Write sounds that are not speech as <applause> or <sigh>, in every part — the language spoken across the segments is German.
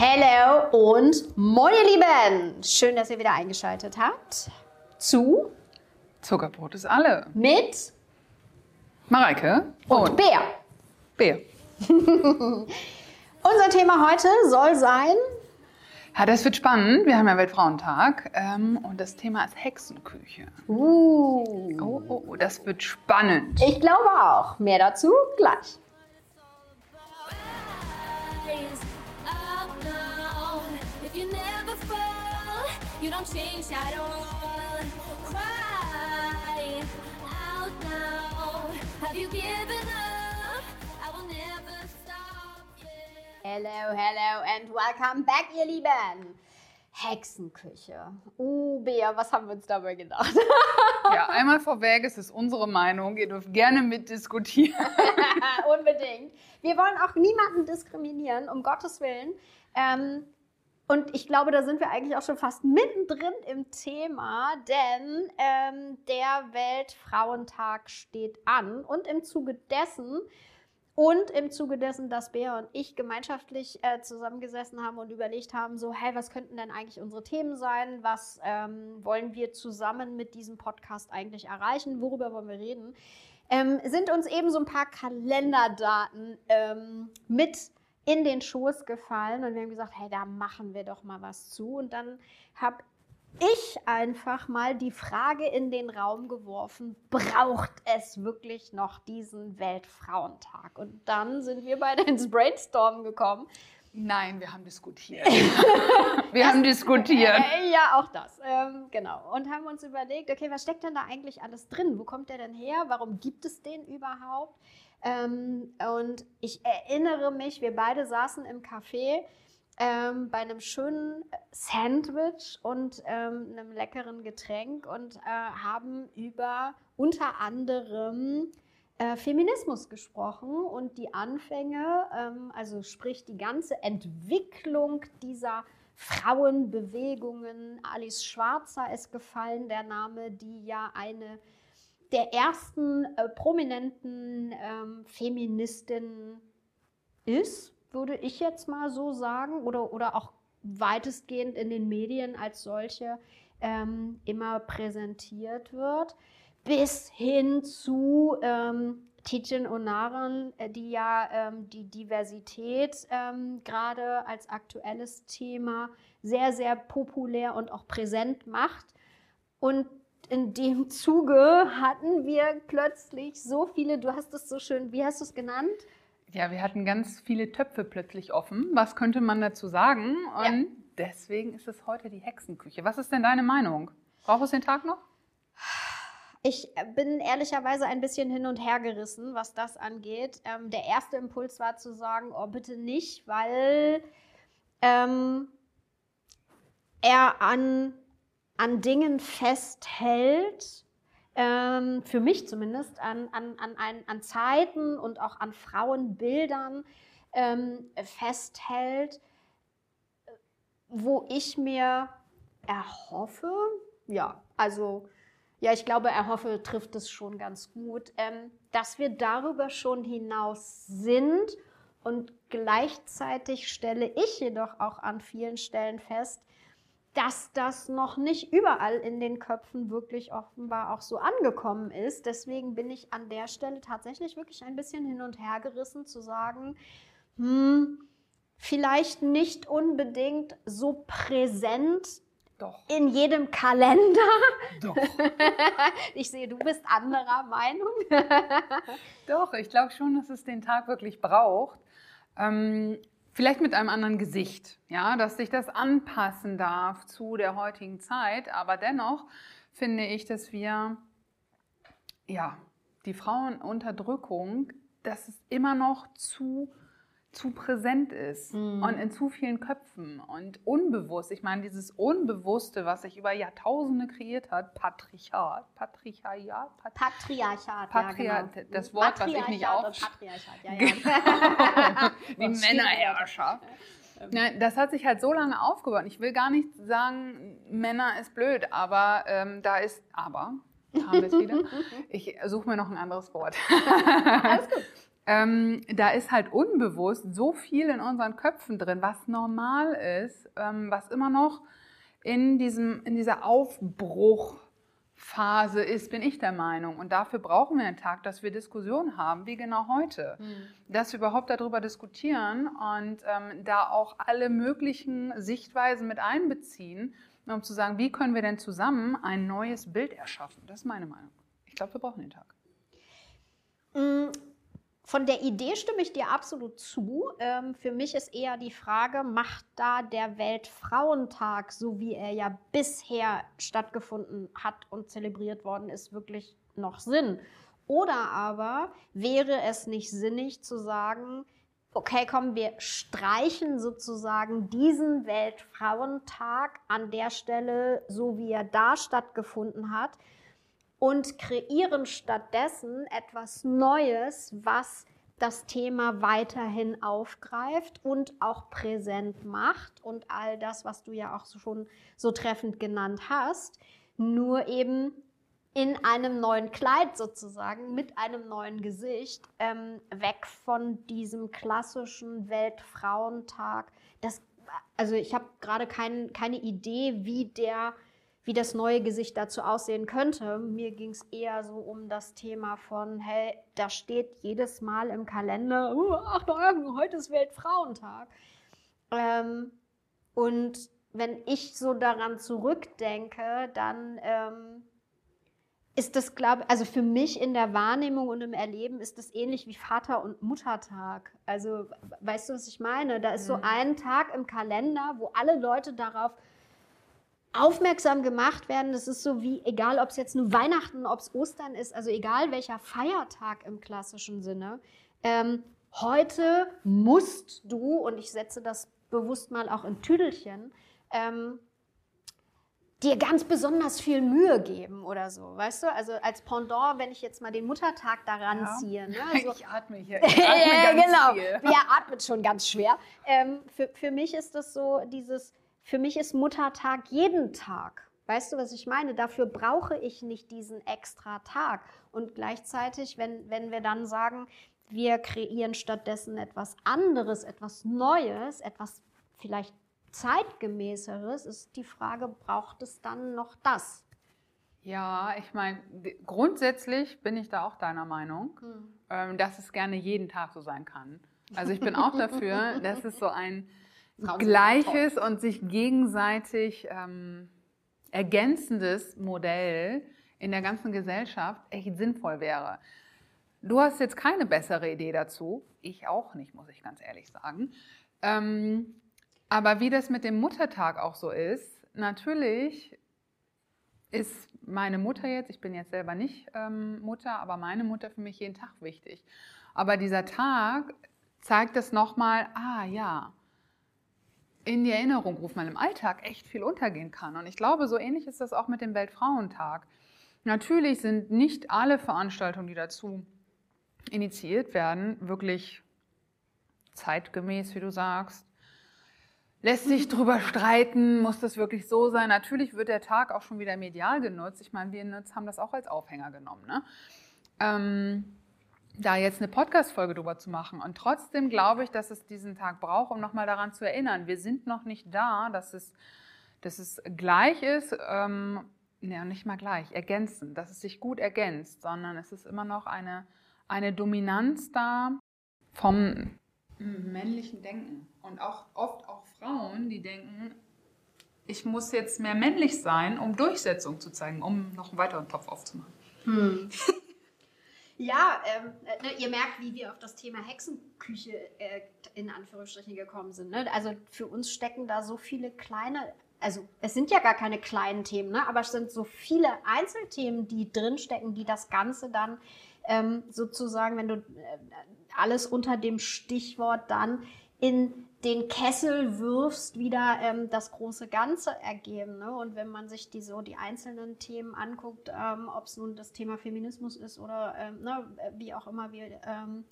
Hello und moin ihr Lieben! Schön, dass ihr wieder eingeschaltet habt zu Zuckerbrot ist alle. mit Mareike und Bär. Bär. <laughs> Unser Thema heute soll sein, Ja, das wird spannend. Wir haben ja Weltfrauentag ähm, und das Thema ist Hexenküche. uh, Oh, oh, oh, das wird spannend. ich glaube auch. Mehr dazu gleich. You don't change at all. Cry out now. Have you given up? I will never stop. Yeah. Hello, hello and welcome back, ihr Lieben. Hexenküche. Uh, Bea, was haben wir uns dabei gedacht? <laughs> Ja, einmal vorweg, es ist unsere Meinung. Ihr dürft gerne mitdiskutieren. <laughs> Unbedingt. Wir wollen auch niemanden diskriminieren, um Gottes Willen. Ähm, und ich glaube, da sind wir eigentlich auch schon fast mittendrin im Thema, denn ähm, der Weltfrauentag steht an und im Zuge dessen und im Zuge dessen, dass Bea und ich gemeinschaftlich äh, zusammengesessen haben und überlegt haben, so, hey, was könnten denn eigentlich unsere Themen sein? Was ähm, wollen wir zusammen mit diesem Podcast eigentlich erreichen? Worüber wollen wir reden? Ähm, sind uns eben so ein paar Kalenderdaten ähm, mit in den Schoß gefallen und wir haben gesagt, hey, da machen wir doch mal was zu. Und dann habe ich einfach mal die Frage in den Raum geworfen, braucht es wirklich noch diesen Weltfrauentag? Und dann sind wir beide ins Brainstorm gekommen. Nein, wir haben diskutiert. <laughs> wir haben diskutiert. Äh, ja, auch das. Ähm, genau. Und haben uns überlegt, okay, was steckt denn da eigentlich alles drin? Wo kommt der denn her? Warum gibt es den überhaupt? Ähm, und ich erinnere mich, wir beide saßen im Café ähm, bei einem schönen Sandwich und ähm, einem leckeren Getränk und äh, haben über unter anderem äh, Feminismus gesprochen und die Anfänge, ähm, also sprich die ganze Entwicklung dieser Frauenbewegungen. Alice Schwarzer ist gefallen, der Name, die ja eine der ersten äh, prominenten ähm, Feministinnen ist, würde ich jetzt mal so sagen, oder, oder auch weitestgehend in den Medien als solche ähm, immer präsentiert wird, bis hin zu ähm, Tietjen Onaran, äh, die ja ähm, die Diversität ähm, gerade als aktuelles Thema sehr, sehr populär und auch präsent macht. Und in dem Zuge hatten wir plötzlich so viele, du hast es so schön, wie hast du es genannt? Ja, wir hatten ganz viele Töpfe plötzlich offen. Was könnte man dazu sagen? Und Ja. deswegen ist es heute die Hexenküche. Was ist denn deine Meinung? Braucht es den Tag noch? Ich bin ehrlicherweise ein bisschen hin und her gerissen, was das angeht. Ähm, der erste Impuls war zu sagen, oh bitte nicht, weil ähm, er an, an Dingen festhält, ähm, für mich zumindest, an, an, an, an Zeiten und auch an Frauenbildern ähm, festhält, wo ich mir erhoffe, ja, also ja, ich glaube, erhoffe trifft es schon ganz gut, ähm, dass wir darüber schon hinaus sind und gleichzeitig stelle ich jedoch auch an vielen Stellen fest, dass das noch nicht überall in den Köpfen wirklich offenbar auch so angekommen ist. Deswegen bin ich an der Stelle tatsächlich wirklich ein bisschen hin und her gerissen zu sagen, hm, vielleicht nicht unbedingt so präsent Doch. in jedem Kalender. Doch. <laughs> Ich sehe, du bist anderer Meinung. Doch, ich glaube schon, dass es den Tag wirklich braucht. Ähm, vielleicht mit einem anderen Gesicht, ja, dass sich das anpassen darf zu der heutigen Zeit. Aber dennoch finde ich, dass wir, ja, die Frauenunterdrückung, dass es immer noch zu zu präsent ist Mhm. und in zu vielen Köpfen und unbewusst. Ich meine, dieses Unbewusste, was sich über Jahrtausende kreiert hat, Patriarchat, Patriarchat, Pat Patriarchat. Patria- ja, genau. das Wort, was ich nicht Patriarchat auf- Patriarchat, ja, ja. <laughs> die Männerherrschaft. Ja, das hat sich halt so lange aufgebaut. Ich will gar nicht sagen, Männer ist blöd, aber ähm, da ist, aber, haben wir es wieder. <laughs> Ich suche mir noch ein anderes Wort. Alles gut. Ähm, da ist halt unbewusst so viel in unseren Köpfen drin, was normal ist, ähm, was immer noch in, diesem, in dieser Aufbruchphase ist, bin ich der Meinung. Und dafür brauchen wir einen Tag, dass wir Diskussionen haben, wie genau heute. Hm. Dass wir überhaupt darüber diskutieren und ähm, da auch alle möglichen Sichtweisen mit einbeziehen, um zu sagen, wie können wir denn zusammen ein neues Bild erschaffen. Das ist meine Meinung. Ich glaube, wir brauchen den Tag. Mm, Von der Idee stimme ich dir absolut zu. Ähm, für mich ist eher die Frage, macht da der Weltfrauentag, so wie er ja bisher stattgefunden hat und zelebriert worden ist, wirklich noch Sinn? Oder aber wäre es nicht sinnig zu sagen, okay, komm, wir streichen sozusagen diesen Weltfrauentag an der Stelle, so wie er da stattgefunden hat, und kreieren stattdessen etwas Neues, was das Thema weiterhin aufgreift und auch präsent macht und all das, was du ja auch schon so treffend genannt hast, nur eben in einem neuen Kleid sozusagen, mit einem neuen Gesicht, ähm, weg von diesem klassischen Weltfrauentag. Das, also ich habe gerade kein, keine Idee, wie der wie das neue Gesicht dazu aussehen könnte. Mir ging es eher so um das Thema von, hey, da steht jedes Mal im Kalender, uh, Achtung, heute ist Weltfrauentag. Ähm, und wenn ich so daran zurückdenke, dann ähm, ist das, glaube also für mich in der Wahrnehmung und im Erleben ist das ähnlich wie Vater- und Muttertag. Also, weißt du, was ich meine? Da ist so Mhm. ein Tag im Kalender, wo alle Leute darauf aufmerksam gemacht werden. Das ist so wie, egal ob es jetzt nur Weihnachten, ob es Ostern ist, also egal welcher Feiertag im klassischen Sinne. Ähm, heute musst du, und ich setze das bewusst mal auch in Tüdelchen, ähm, dir ganz besonders viel Mühe geben oder so, weißt du? Also als Pendant, wenn ich jetzt mal den Muttertag daran Ja. ziehe. Ne? <laughs> Also, ich atme hier. <laughs> Ich atme ja, genau. viel. Wer atmet schon ganz schwer. Ähm, für, für mich ist das so dieses, für mich ist Muttertag jeden Tag. Weißt du, was ich meine? Dafür brauche ich nicht diesen extra Tag. Und gleichzeitig, wenn, wenn wir dann sagen, wir kreieren stattdessen etwas anderes, etwas Neues, etwas vielleicht zeitgemäßeres, ist die Frage, braucht es dann noch das? Ja, ich meine, grundsätzlich bin ich da auch deiner Meinung, ähm, dass es gerne jeden Tag so sein kann. Also ich bin auch dafür, <laughs> dass es so ein Frauen gleiches und sich gegenseitig ähm, ergänzendes Modell in der ganzen Gesellschaft echt sinnvoll wäre. Du hast jetzt keine bessere Idee dazu, ich auch nicht, muss ich ganz ehrlich sagen. Ähm, aber wie das mit dem Muttertag auch so ist, natürlich ist meine Mutter jetzt, ich bin jetzt selber nicht ähm, Mutter, aber meine Mutter für mich jeden Tag wichtig. Aber dieser Tag zeigt es nochmal, ah ja, in die Erinnerung ruft, man im Alltag echt viel untergehen kann. Und ich glaube, so ähnlich ist das auch mit dem Weltfrauentag. Natürlich sind nicht alle Veranstaltungen, die dazu initiiert werden, wirklich zeitgemäß, wie du sagst. Lässt sich drüber streiten, muss das wirklich so sein? Natürlich wird der Tag auch schon wieder medial genutzt. Ich meine, wir haben das auch als Aufhänger genommen. Ne? Ähm, da jetzt eine Podcast-Folge drüber zu machen. Und trotzdem glaube ich, dass es diesen Tag braucht, um nochmal daran zu erinnern. Wir sind noch nicht da, dass es, dass es gleich ist, ähm, ja, nicht mal gleich, ergänzend, dass es sich gut ergänzt, sondern es ist immer noch eine, eine Dominanz da vom männlichen Denken. Und auch oft auch Frauen, die denken, ich muss jetzt mehr männlich sein, um Durchsetzung zu zeigen, um noch einen weiteren Topf aufzumachen. <laughs> Ja, ähm, äh, ne, ihr merkt, wie wir auf das Thema Hexenküche äh, in Anführungsstrichen gekommen sind. Ne? Also für uns stecken da so viele kleine, also es sind ja gar keine kleinen Themen, ne? aber es sind so viele Einzelthemen, die drinstecken, die das Ganze dann ähm, sozusagen, wenn du äh, alles unter dem Stichwort dann in den Kessel wirfst, wieder ähm, das große Ganze ergeben. Ne? Und wenn man sich die so die einzelnen Themen anguckt, ähm, ob es nun das Thema Feminismus ist oder ähm, ne, wie auch immer wir ähm,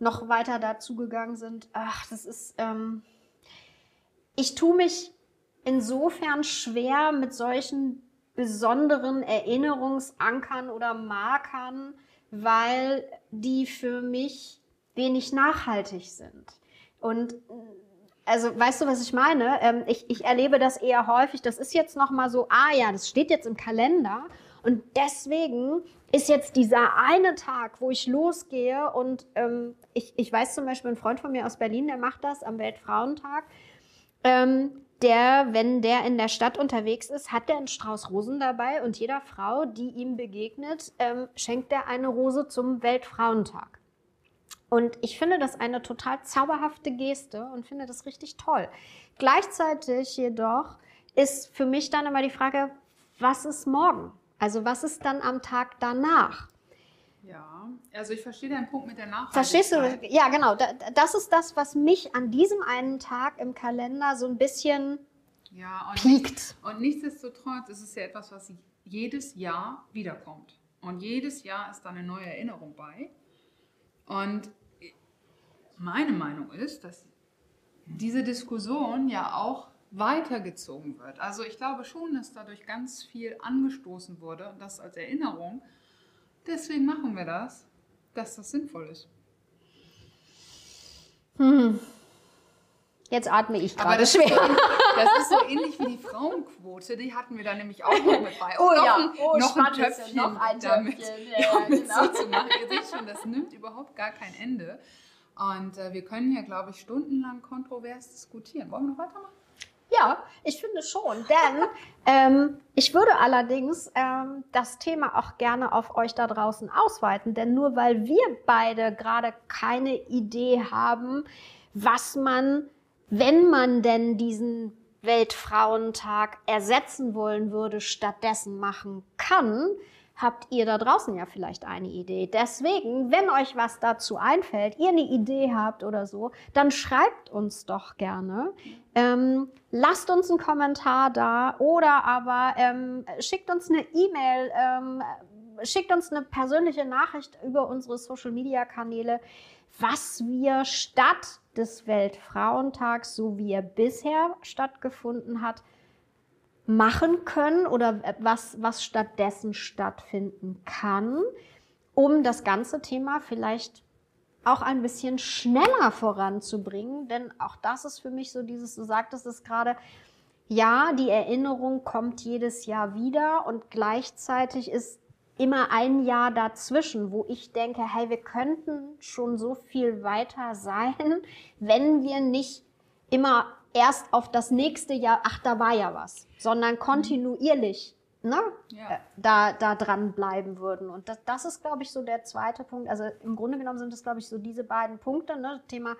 noch weiter dazugegangen sind, ach, das ist, ähm, ich tue mich insofern schwer mit solchen besonderen Erinnerungsankern oder Markern, weil die für mich wenig nachhaltig sind. Und also weißt du, was ich meine? Ähm, ich, ich erlebe das eher häufig. Das ist jetzt noch mal so, ah ja, das steht jetzt im Kalender und deswegen ist jetzt dieser eine Tag, wo ich losgehe und ähm, ich, ich weiß zum Beispiel, ein Freund von mir aus Berlin, der macht das am Weltfrauentag. Ähm, der, wenn der in der Stadt unterwegs ist, hat der einen Strauß Rosen dabei und jeder Frau, die ihm begegnet, ähm, schenkt er eine Rose zum Weltfrauentag. Und ich finde das eine total zauberhafte Geste und finde das richtig toll. Gleichzeitig jedoch ist für mich dann immer die Frage, was ist morgen? Also was ist dann am Tag danach? Ja, also ich verstehe deinen Punkt mit der Nachhaltigkeit. Verstehst du? Ja, genau. Da- Das ist das, was mich an diesem einen Tag im Kalender so ein bisschen Ja, und, piekt. und nichtsdestotrotz ist es ja etwas, was jedes Jahr wiederkommt. Und jedes Jahr ist da eine neue Erinnerung bei. Und meine Meinung ist, dass diese Diskussion ja auch weitergezogen wird. Also ich glaube schon, dass dadurch ganz viel angestoßen wurde und das als Erinnerung. Deswegen machen wir das, dass das sinnvoll ist. Hm. Jetzt atme ich gerade das ist, so, schwer. ähnlich- das ist so ähnlich wie die Frauenquote, die hatten wir da nämlich auch noch mit bei. Oh noch ja, ein, oh, noch ein Töpfchen noch ein damit, Töpfchen, ja, ja, damit genau. so zu machen. Ihr seht schon, das nimmt überhaupt gar kein Ende. Und äh, wir können hier, glaube ich, stundenlang kontrovers diskutieren. Wollen wir noch weitermachen? Ja, ich finde schon, denn <laughs> ähm, ich würde allerdings ähm, das Thema auch gerne auf euch da draußen ausweiten, denn nur weil wir beide gerade keine Idee haben, was man, wenn man denn diesen Weltfrauentag ersetzen wollen würde, stattdessen machen kann, habt ihr da draußen ja vielleicht eine Idee. Deswegen, wenn euch was dazu einfällt, ihr eine Idee habt oder so, dann schreibt uns doch gerne. Ähm, lasst uns einen Kommentar da oder aber ähm, schickt uns eine E-Mail, ähm, schickt uns eine persönliche Nachricht über unsere Social-Media-Kanäle, was wir statt des Weltfrauentags, so wie er bisher stattgefunden hat, machen können oder was, was stattdessen stattfinden kann, um das ganze Thema vielleicht auch ein bisschen schneller voranzubringen. Denn auch das ist für mich so dieses, du sagtest es gerade, ja, die Erinnerung kommt jedes Jahr wieder und gleichzeitig ist immer ein Jahr dazwischen, wo ich denke, hey, wir könnten schon so viel weiter sein, <laughs> wenn wir nicht immer erst auf das nächste Jahr, ach, da war ja was, sondern kontinuierlich ne, Ja. äh, da, da dran bleiben würden. Und das, das ist, glaube ich, so der zweite Punkt. Also im Grunde genommen sind es, glaube ich, so diese beiden Punkte, ne, Thema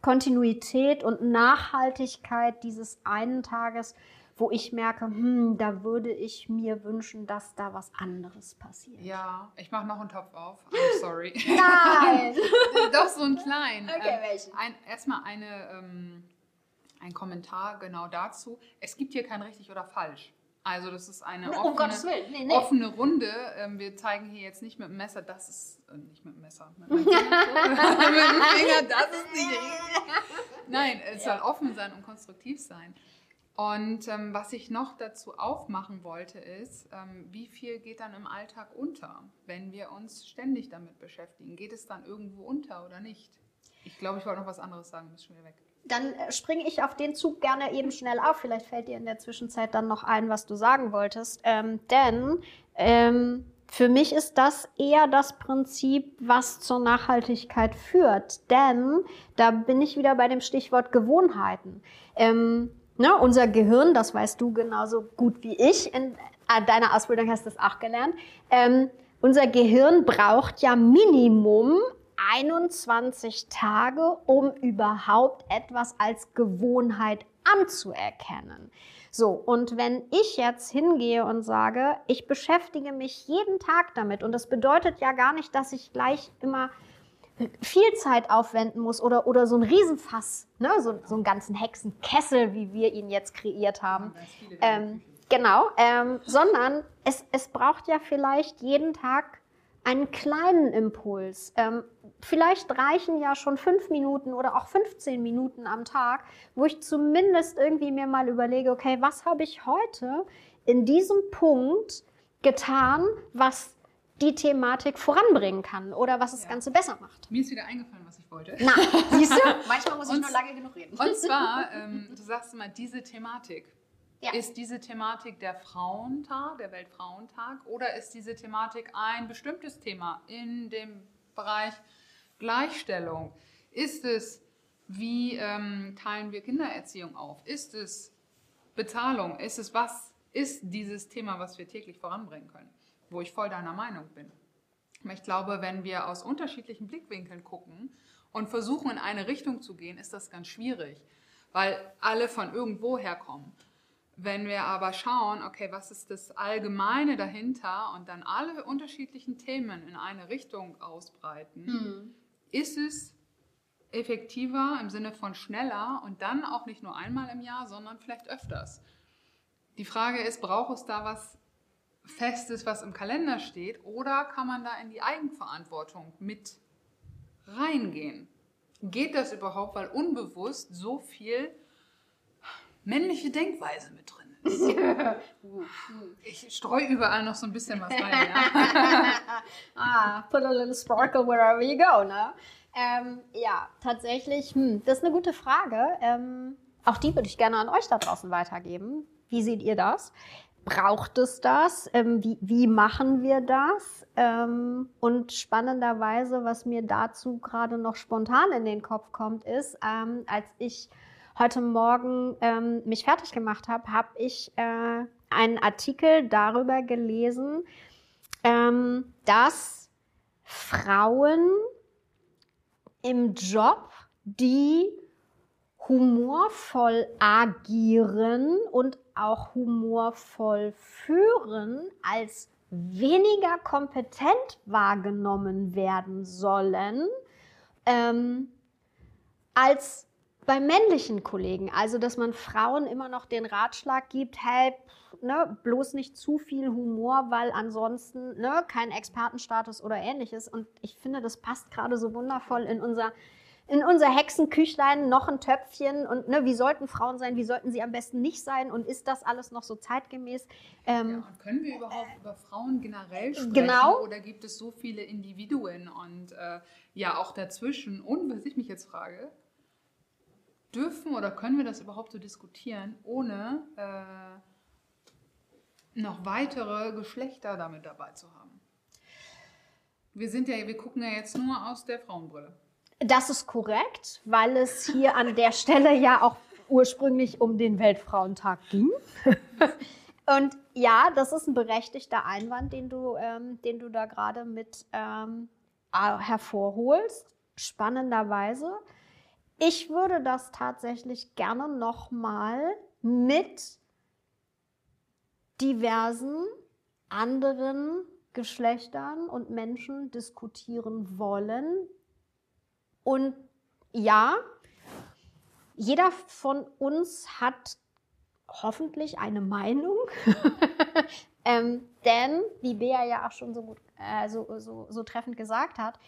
Kontinuität und Nachhaltigkeit dieses einen Tages, wo ich merke, hm, da würde ich mir wünschen, dass da was anderes passiert. Ja, ich mache noch einen Topf auf. I'm <laughs> sorry. Nein! <laughs> Doch so einen kleinen. Okay, Ähm, welchen? Ein, erstmal eine, ähm, ein Kommentar genau dazu. Es gibt hier kein richtig oder falsch. Also das ist eine Um offene, Willen, nee, nee. offene Runde. Ähm, wir zeigen hier jetzt nicht mit dem Messer, das ist äh, nicht mit dem Messer, mit <laughs> <laughs> mit dem Finger, das ist nicht richtig. Nein, es soll offen sein und konstruktiv sein. Und ähm, was ich noch dazu aufmachen wollte, ist, ähm, wie viel geht dann im Alltag unter, wenn wir uns ständig damit beschäftigen? Geht es dann irgendwo unter oder nicht? Ich glaube, ich wollte noch was anderes sagen, ist schon wieder weg. Dann äh, springe ich auf den Zug gerne eben schnell auf. Vielleicht fällt dir in der Zwischenzeit dann noch ein, was du sagen wolltest. Ähm, denn ähm, für mich ist das eher das Prinzip, was zur Nachhaltigkeit führt. Denn da bin ich wieder bei dem Stichwort Gewohnheiten. Ähm, ne, unser Gehirn, das weißt du genauso gut wie ich, in äh, deiner Ausbildung hast du es auch gelernt. Ähm, unser Gehirn braucht ja Minimum 21 Tage, um überhaupt etwas als Gewohnheit anzuerkennen. So, und wenn ich jetzt hingehe und sage, ich beschäftige mich jeden Tag damit, und das bedeutet ja gar nicht, dass ich gleich immer viel Zeit aufwenden muss oder, oder so ein Riesenfass, ne? so, so einen ganzen Hexenkessel, wie wir ihn jetzt kreiert haben. Der Ähm, genau, ähm, sondern es, es braucht ja vielleicht jeden Tag einen kleinen Impuls. Ähm, vielleicht reichen ja schon fünf Minuten oder auch 15 Minuten am Tag, wo ich zumindest irgendwie mir mal überlege, okay, was habe ich heute in diesem Punkt getan, was die Thematik voranbringen kann oder was das Ja. Ganze besser macht. Mir ist wieder eingefallen, was ich wollte. Na, siehst du? <laughs> Manchmal muss ich Und- nur lange genug reden. Und zwar, <laughs> ähm, du sagst immer, diese Thematik. Ja. Ist diese Thematik der Frauentag, der Weltfrauentag, oder ist diese Thematik ein bestimmtes Thema in dem Bereich Gleichstellung? Ist es, wie ähm, teilen wir Kindererziehung auf? Ist es Bezahlung? Ist es was? Ist dieses Thema, was wir täglich voranbringen können? Wo ich voll deiner Meinung bin. Ich glaube, wenn wir aus unterschiedlichen Blickwinkeln gucken und versuchen, in eine Richtung zu gehen, ist das ganz schwierig, weil alle von irgendwo herkommen. Wenn wir aber schauen, okay, was ist das Allgemeine dahinter und dann alle unterschiedlichen Themen in eine Richtung ausbreiten, Hm. ist es effektiver im Sinne von schneller und dann auch nicht nur einmal im Jahr, sondern vielleicht öfters. Die Frage ist, braucht es da was Festes, was im Kalender steht, oder kann man da in die Eigenverantwortung mit reingehen? Geht das überhaupt, weil unbewusst so viel männliche Denkweise mit drin ist? <laughs> Ich streue überall noch so ein bisschen was rein. Ja? <laughs> ah, put a little sparkle wherever you go, ne? Ähm, ja, tatsächlich, hm, das ist eine gute Frage. Ähm, auch die würde ich gerne an euch da draußen weitergeben. Wie seht ihr das? Braucht es das? Ähm, wie, wie machen wir das? Ähm, und spannenderweise, was mir dazu gerade noch spontan in den Kopf kommt, ist, ähm, als ich heute Morgen ähm, mich fertig gemacht habe, habe ich äh, einen Artikel darüber gelesen, ähm, dass Frauen im Job, die humorvoll agieren und auch humorvoll führen, als weniger kompetent wahrgenommen werden sollen ähm, als bei männlichen Kollegen. Also, dass man Frauen immer noch den Ratschlag gibt, hey, ne, bloß nicht zu viel Humor, weil ansonsten ne, kein Expertenstatus oder ähnliches. Und ich finde, das passt gerade so wundervoll in unser, in unser Hexenküchlein, noch ein Töpfchen. Und ne, wie sollten Frauen sein, wie sollten sie am besten nicht sein? Und ist das alles noch so zeitgemäß? Ähm, Ja, und können wir überhaupt über Frauen generell sprechen? Genau. Oder gibt es so viele Individuen und äh, ja auch dazwischen? Und was ich mich jetzt frage, dürfen oder können wir das überhaupt so diskutieren, ohne äh, noch weitere Geschlechter damit dabei zu haben? Wir sind ja, wir gucken ja jetzt nur aus der Frauenbrille. Das ist korrekt, weil es hier an der Stelle ja auch ursprünglich um den Weltfrauentag ging. <laughs> Und ja, das ist ein berechtigter Einwand, den du, ähm, den du da gerade mit ähm, äh, hervorholst. Spannenderweise. Ich würde das tatsächlich gerne nochmal mit diversen anderen Geschlechtern und Menschen diskutieren wollen, und ja, jeder von uns hat hoffentlich eine Meinung. <laughs> ähm, denn, wie Bea ja auch schon so, gut, äh, so, so, so treffend gesagt hat,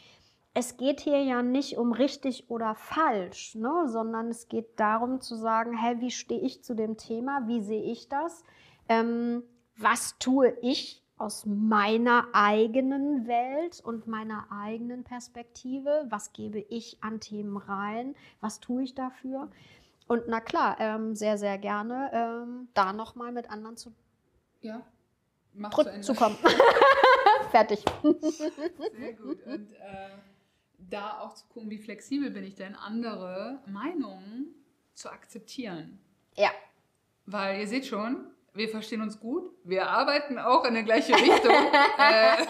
es geht hier ja nicht um richtig oder falsch, ne? sondern es geht darum zu sagen, hey, wie stehe ich zu dem Thema, wie sehe ich das, ähm, was tue ich aus meiner eigenen Welt und meiner eigenen Perspektive, was gebe ich an Themen rein, was tue ich dafür. Und na klar, ähm, sehr, sehr gerne ähm, da nochmal mit anderen zu, Ja, zu zu kommen. <laughs> Fertig. Sehr gut. Und äh, da auch zu gucken, wie flexibel bin ich denn, andere Meinungen zu akzeptieren. Ja. Weil ihr seht schon, wir verstehen uns gut, wir arbeiten auch in der gleiche Richtung. <laughs> äh,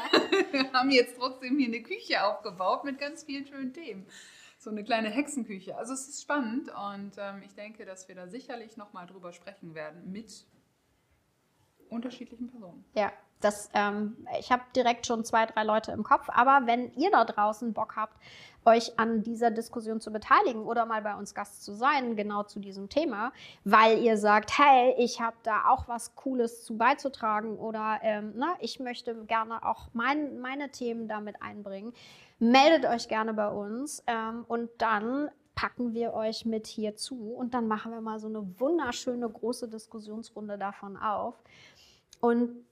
<laughs> wir haben jetzt trotzdem hier eine Küche aufgebaut mit ganz vielen schönen Themen. So eine kleine Hexenküche. Also es ist spannend und ähm, ich denke, dass wir da sicherlich nochmal drüber sprechen werden mit unterschiedlichen Personen. Ja, das, ähm, ich habe direkt schon zwei, drei Leute im Kopf. Aber wenn ihr da draußen Bock habt, euch an dieser Diskussion zu beteiligen oder mal bei uns Gast zu sein, genau zu diesem Thema, weil ihr sagt, hey, ich habe da auch was Cooles zu beizutragen oder ähm, na, ich möchte gerne auch mein, meine Themen damit einbringen, meldet euch gerne bei uns ähm, und dann packen wir euch mit hier zu und dann machen wir mal so eine wunderschöne große Diskussionsrunde davon auf. Und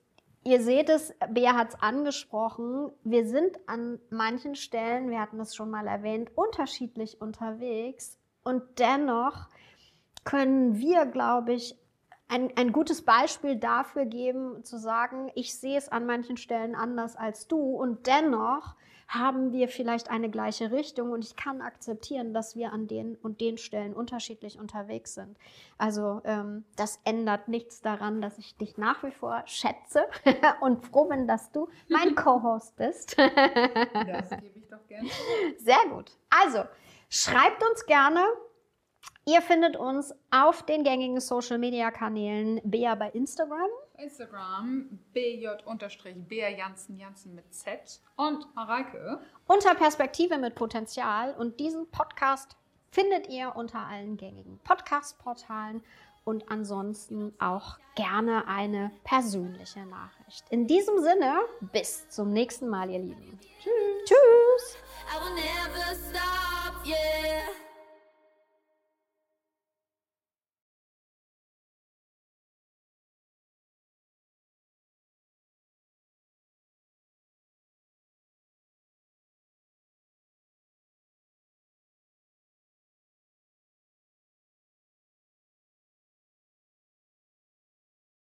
ihr seht es, Bea hat es angesprochen, wir sind an manchen Stellen, wir hatten es schon mal erwähnt, unterschiedlich unterwegs. Und dennoch können wir, glaube ich, ein, ein gutes Beispiel dafür geben, zu sagen, ich sehe es an manchen Stellen anders als du. Und dennoch haben wir vielleicht eine gleiche Richtung und ich kann akzeptieren, dass wir an den und den Stellen unterschiedlich unterwegs sind. Also ähm, das ändert nichts daran, dass ich dich nach wie vor schätze <laughs> und froh bin, dass du mein <laughs> Co-Host bist. Das gebe ich doch gerne. <laughs> Sehr gut. Also, schreibt uns gerne. Ihr findet uns auf den gängigen Social Media Kanälen, Bea bei Instagram, Instagram bj-br Janssen Janssen mit Z und Mareike. unter Perspektive mit Potenzial und diesen Podcast findet ihr unter allen gängigen Podcast-Portalen und ansonsten auch gerne eine persönliche Nachricht. In diesem Sinne, bis zum nächsten Mal, ihr Lieben. Tschüss. Tschüss.